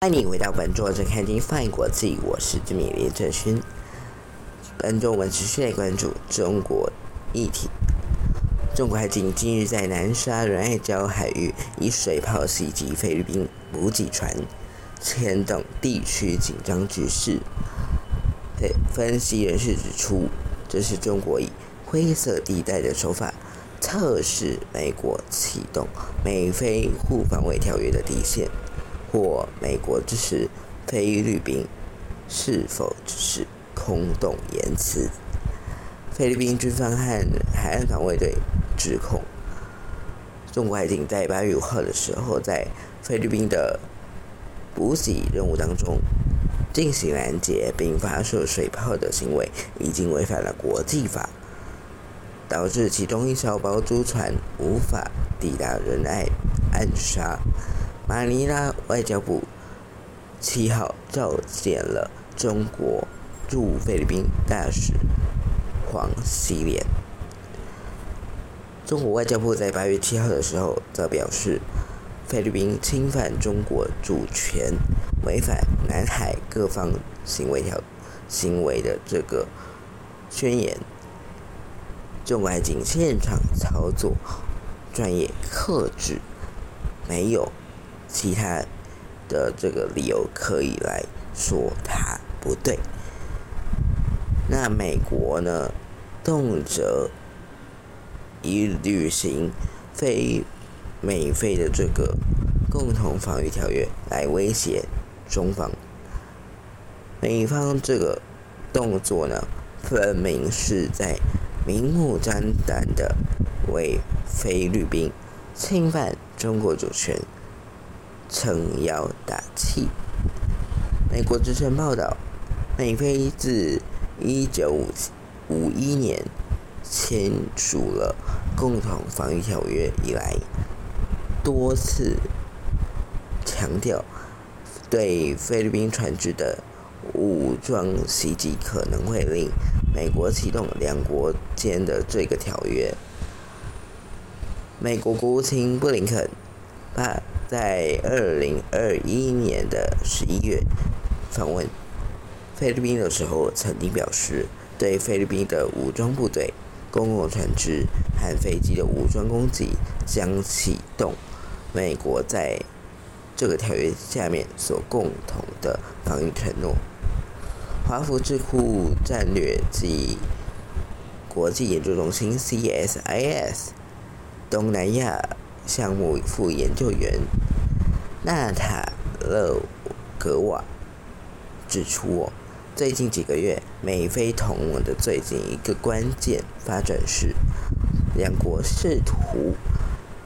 欢迎回到本座正看经翻译国际，我是志米林哲勋。本周我们持续来关注中国议题。中国海警近日在南沙仁爱礁海域以水炮袭击菲律宾补给船，牵动地区紧张局势。分析人士指出，这是中国以灰色地带的手法测试美国启动美菲互防卫条约的底线，或美国支持菲律宾是否只是空洞言辞。菲律宾军方和海岸防卫队。指控中国海警在八月五号的时候，在菲律宾的补给任务当中进行拦截并发射水炮的行为，已经违反了国际法，导致其中一艘包租船无法抵达仁爱暗沙。马尼拉外交部七号召见了中国驻菲律宾大使黄希连。中国外交部在八月七号的时候则表示，菲律宾侵犯中国主权、违反南海各方行为条行为的这个宣言。中国海警现场操作专业、克制，没有其他的这个理由可以来说它不对。那美国呢，动辄。以履行非美菲的这个共同防御条约来威胁中方，美方这个动作呢，分明是在明目张胆的为菲律宾侵犯中国主权撑腰打气。美国之声报道，美菲自一九五五一年。签署了共同防御条约以来，多次强调对菲律宾船只的武装袭击可能会令美国启动两国间的这个条约。美国国务卿布林肯他在二零二一年的十一月访问菲律宾的时候，曾经表示对菲律宾的武装部队。公共船只和飞机的武装攻击将启动美国在这个条约下面所共同的防御承诺。华府智库战略及国际研究中心 （CSIS） 东南亚项目副研究员纳塔勒格瓦指出。最近几个月，美菲同盟的最近一个关键发展是，两国试图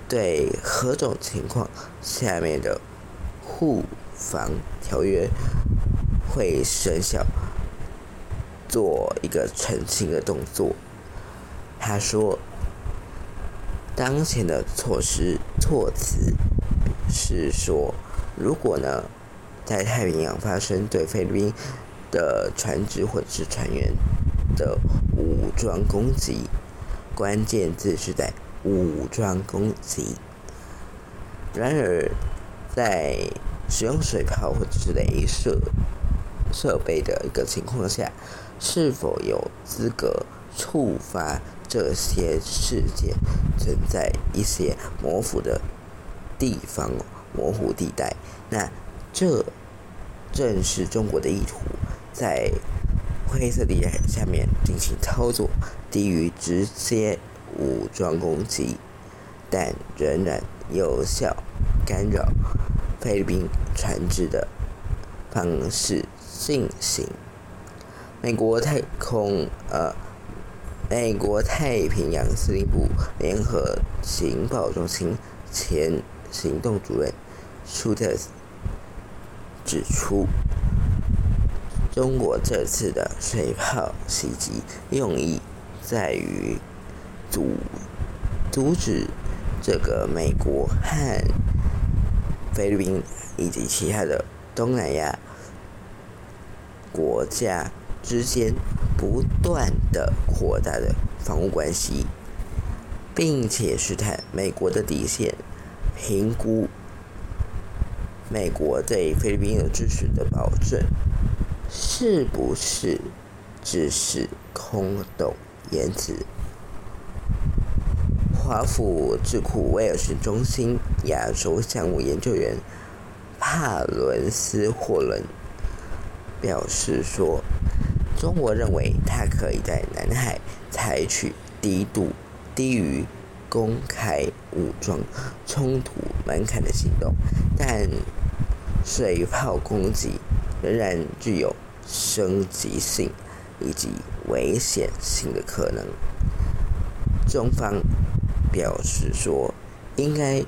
对何种情况下面的互防条约会生效做一个澄清的动作。他说，当前的措施措辞是说，如果呢在太平洋发生对菲律宾。的船只或者是船员的武装攻击，关键字是在武装攻击。然而，在使用水炮或者是镭射设备的一个情况下，是否有资格触发这些事件，存在一些模糊的地方、模糊地带。那这正是中国的意图。在灰色地带下面进行操作，低于直接武装攻击，但仍然有效干扰菲律宾船只的方式进行。美国太空呃，美国太平洋司令部联合情报中心前行动主任舒特指出。中国这次的水炮袭击用意在于阻阻止这个美国和菲律宾以及其他的东南亚国家之间不断的扩大的防务关系，并且试探美国的底线，评估美国对菲律宾的支持的保证是不是只是空洞言辞。华府智库威尔士中心亚洲项目研究员帕伦斯霍伦表示说：“中国认为它可以在南海采取低度、低于公开武装冲突门槛的行动，但水炮攻击仍然具有升级性以及危险性的可能。”中方。表示说，应该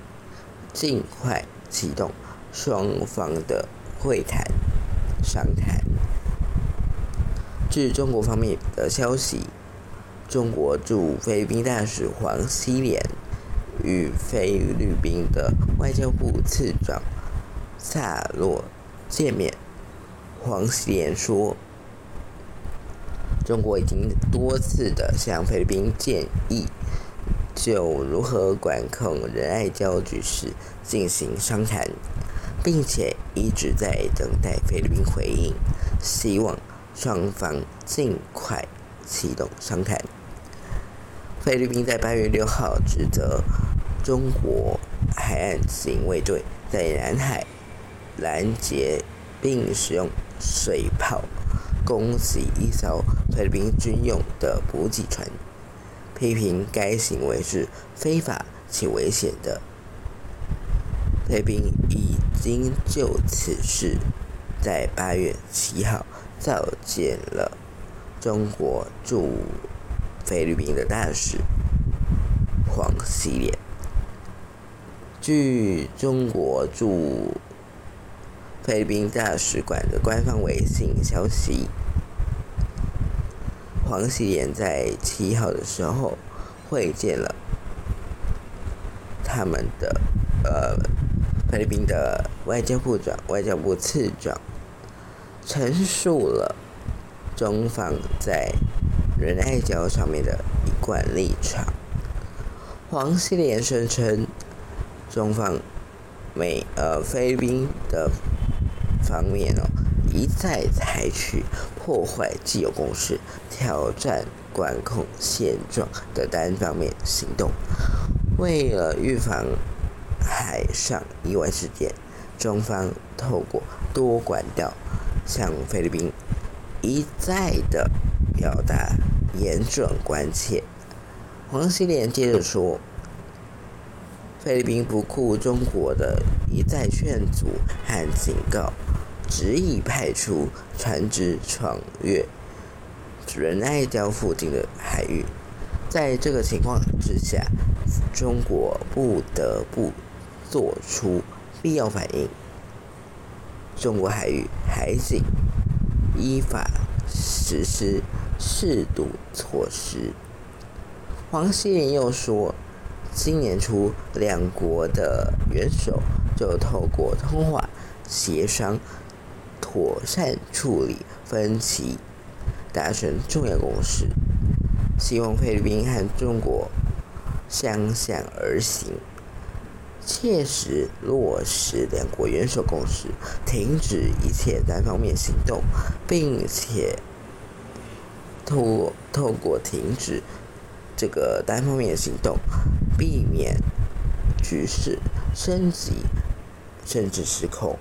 尽快启动双方的会谈商谈。据中国方面的消息，中国驻菲律宾大使黄希濂与菲律宾的外交部次长萨洛见面。黄希濂说，中国已经多次的向菲律宾建议。就如何管控仁爱礁局势进行商谈，并且一直在等待菲律宾回应，希望双方尽快启动商谈。菲律宾在八月六号指责中国海岸警卫队在南海拦截并使用水炮攻击一艘菲律宾军用的补给船。批评该行为是非法且危险的。菲律宾已经就此事在八月七号召见了中国驻菲律宾的大使黄希濂。据中国驻菲律宾大使馆的官方微信消息。黄喜莲在七号的时候会见了他们的呃菲律宾的外交部长、外交部次长，陈述了中方在仁爱礁上面的一贯立场。黄喜莲声称，中方美呃菲律宾的方面哦。一再采取破坏既有共识、挑战管控现状的单方面行动。为了预防海上意外事件，中方透过多管道向菲律宾一再的表达严重关切。黄希濂接着说：“菲律宾不顾中国的一再劝阻和警告。”执意派出船只闯越仁爱礁附近的海域，在这个情况之下，中国不得不做出必要反应。中国海域海警依法实施适度措施。黄希林又说，今年初两国的元首就透过通话协商。妥善处理分歧，达成重要共识。希望菲律宾和中国相向而行，切实落实两国元首共识，停止一切单方面行动，并且透透过停止这个单方面行动，避免局势升级甚至失控。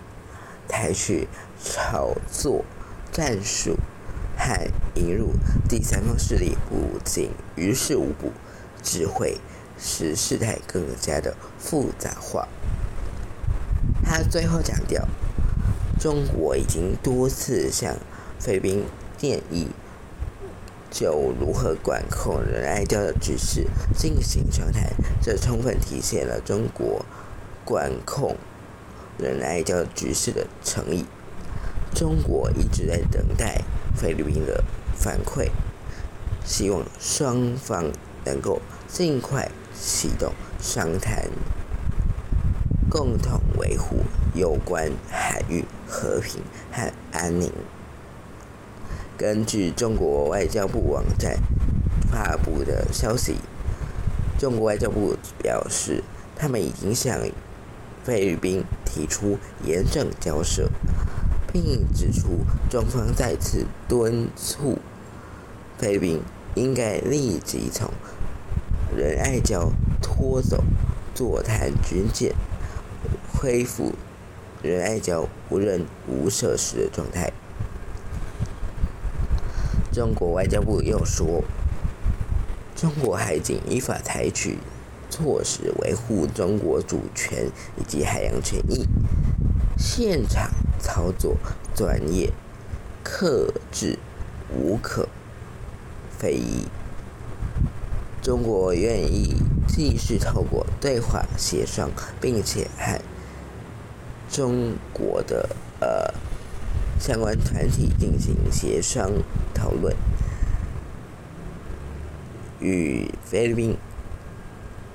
采取炒作战术和引入第三方势力，不仅于事无补，只会使事态更加的复杂化。他最后强调，中国已经多次向菲律宾建议，就如何管控仁爱礁的局势进行商谈，这充分体现了中国管控。仁爱礁局势的诚意，中国一直在等待菲律宾的反馈，希望双方能够尽快启动商谈，共同维护有关海域和平和安宁。根据中国外交部网站发布的消息，中国外交部表示，他们已经向菲律宾提出严正交涉，并指出中方再次敦促菲律宾应该立即从仁爱礁拖走座谈军舰，恢复仁爱礁无人无设施的状态。中国外交部又说，中国海警依法采取措施维护中国主权以及海洋权益，现场操作专业，克制无可非议。中国愿意继续透过对话协商，并且和中国的呃。相关团体进行协商讨论，与菲律宾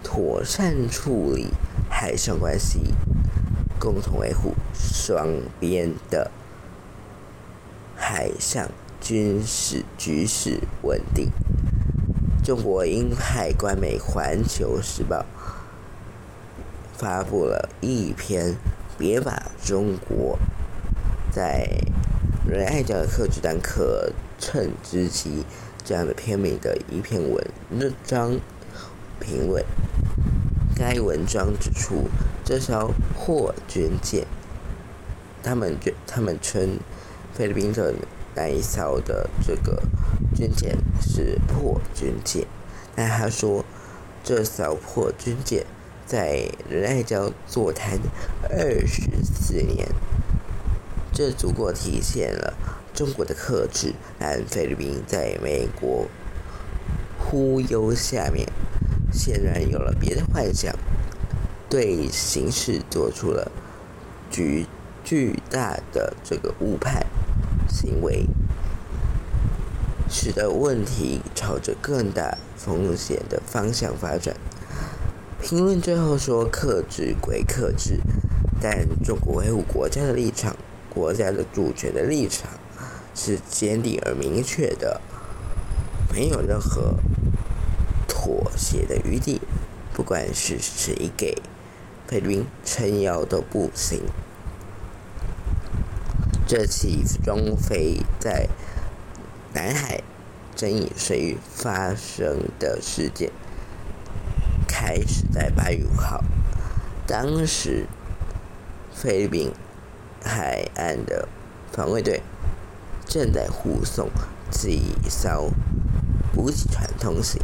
妥善处理海上关系，共同维护双边的海上军事局势稳定。中国英派官媒《环球时报》发布了一篇“别把中国”。在仁爱礁的克制但可乘之机这样的片名的一篇文章评委，该文章指出，这艘破军舰，他们他们称菲律宾的那一艘的这个军舰是破军舰，但他说这艘破军舰在仁爱礁坐滩二十四年。这足够体现了中国的克制，但菲律宾在美国忽悠下面，显然有了别的幻想，对形势做出了巨巨大的这个误判行为，使得问题朝着更大风险的方向发展。评论最后说：“克制归克制，但中国维护国家的立场。”国家的主权的立场是坚定而明确的，没有任何妥协的余地。不管是谁给菲律宾撑腰都不行。这起中菲在南海争议水域发生的事件，开始在八月五号，当时菲律宾。海岸的防卫队正在护送几艘补给船通行，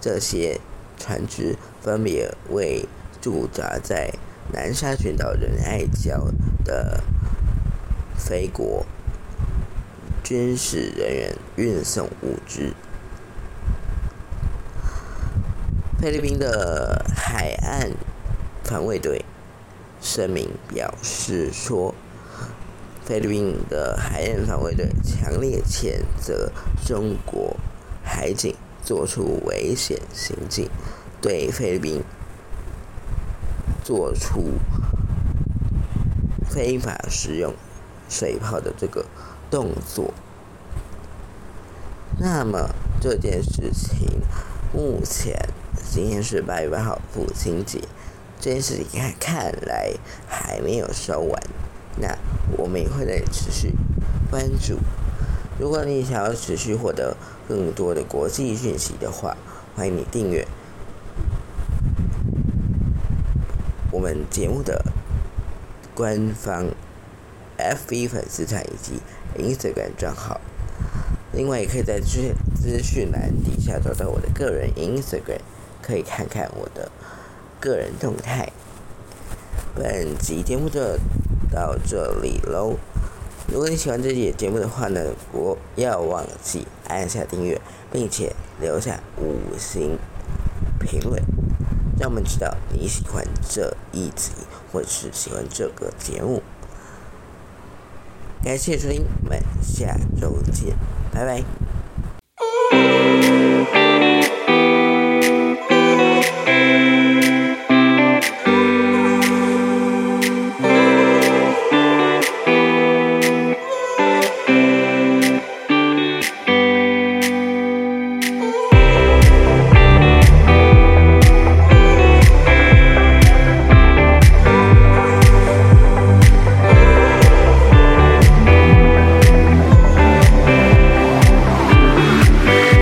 这些船只分别为驻扎在南沙群岛仁爱礁的菲国军事人员运送物资。菲律宾的海岸防卫队。声明表示说，菲律宾的海岸防卫队强烈谴责中国海警做出危险行径，对菲律宾做出非法使用水炮的这个动作。那么这件事情，目前今天是八月八号，父亲节。这件事情看看来还没有收完，那我们也会再持续关注。如果你想要持续获得更多的国际讯息的话，欢迎你订阅我们节目的官方 FB 粉丝团以及 Instagram 账号。另外，也可以在资资讯栏底下找到我的个人 Instagram，可以看看我的。个人动态，本集节目就到这里喽。如果你喜欢这期节目的话呢，不要忘记按下订阅，并且留下五星评论，让我们知道你喜欢这一集或者是喜欢这个节目。感谢收听，我们下周见，拜拜。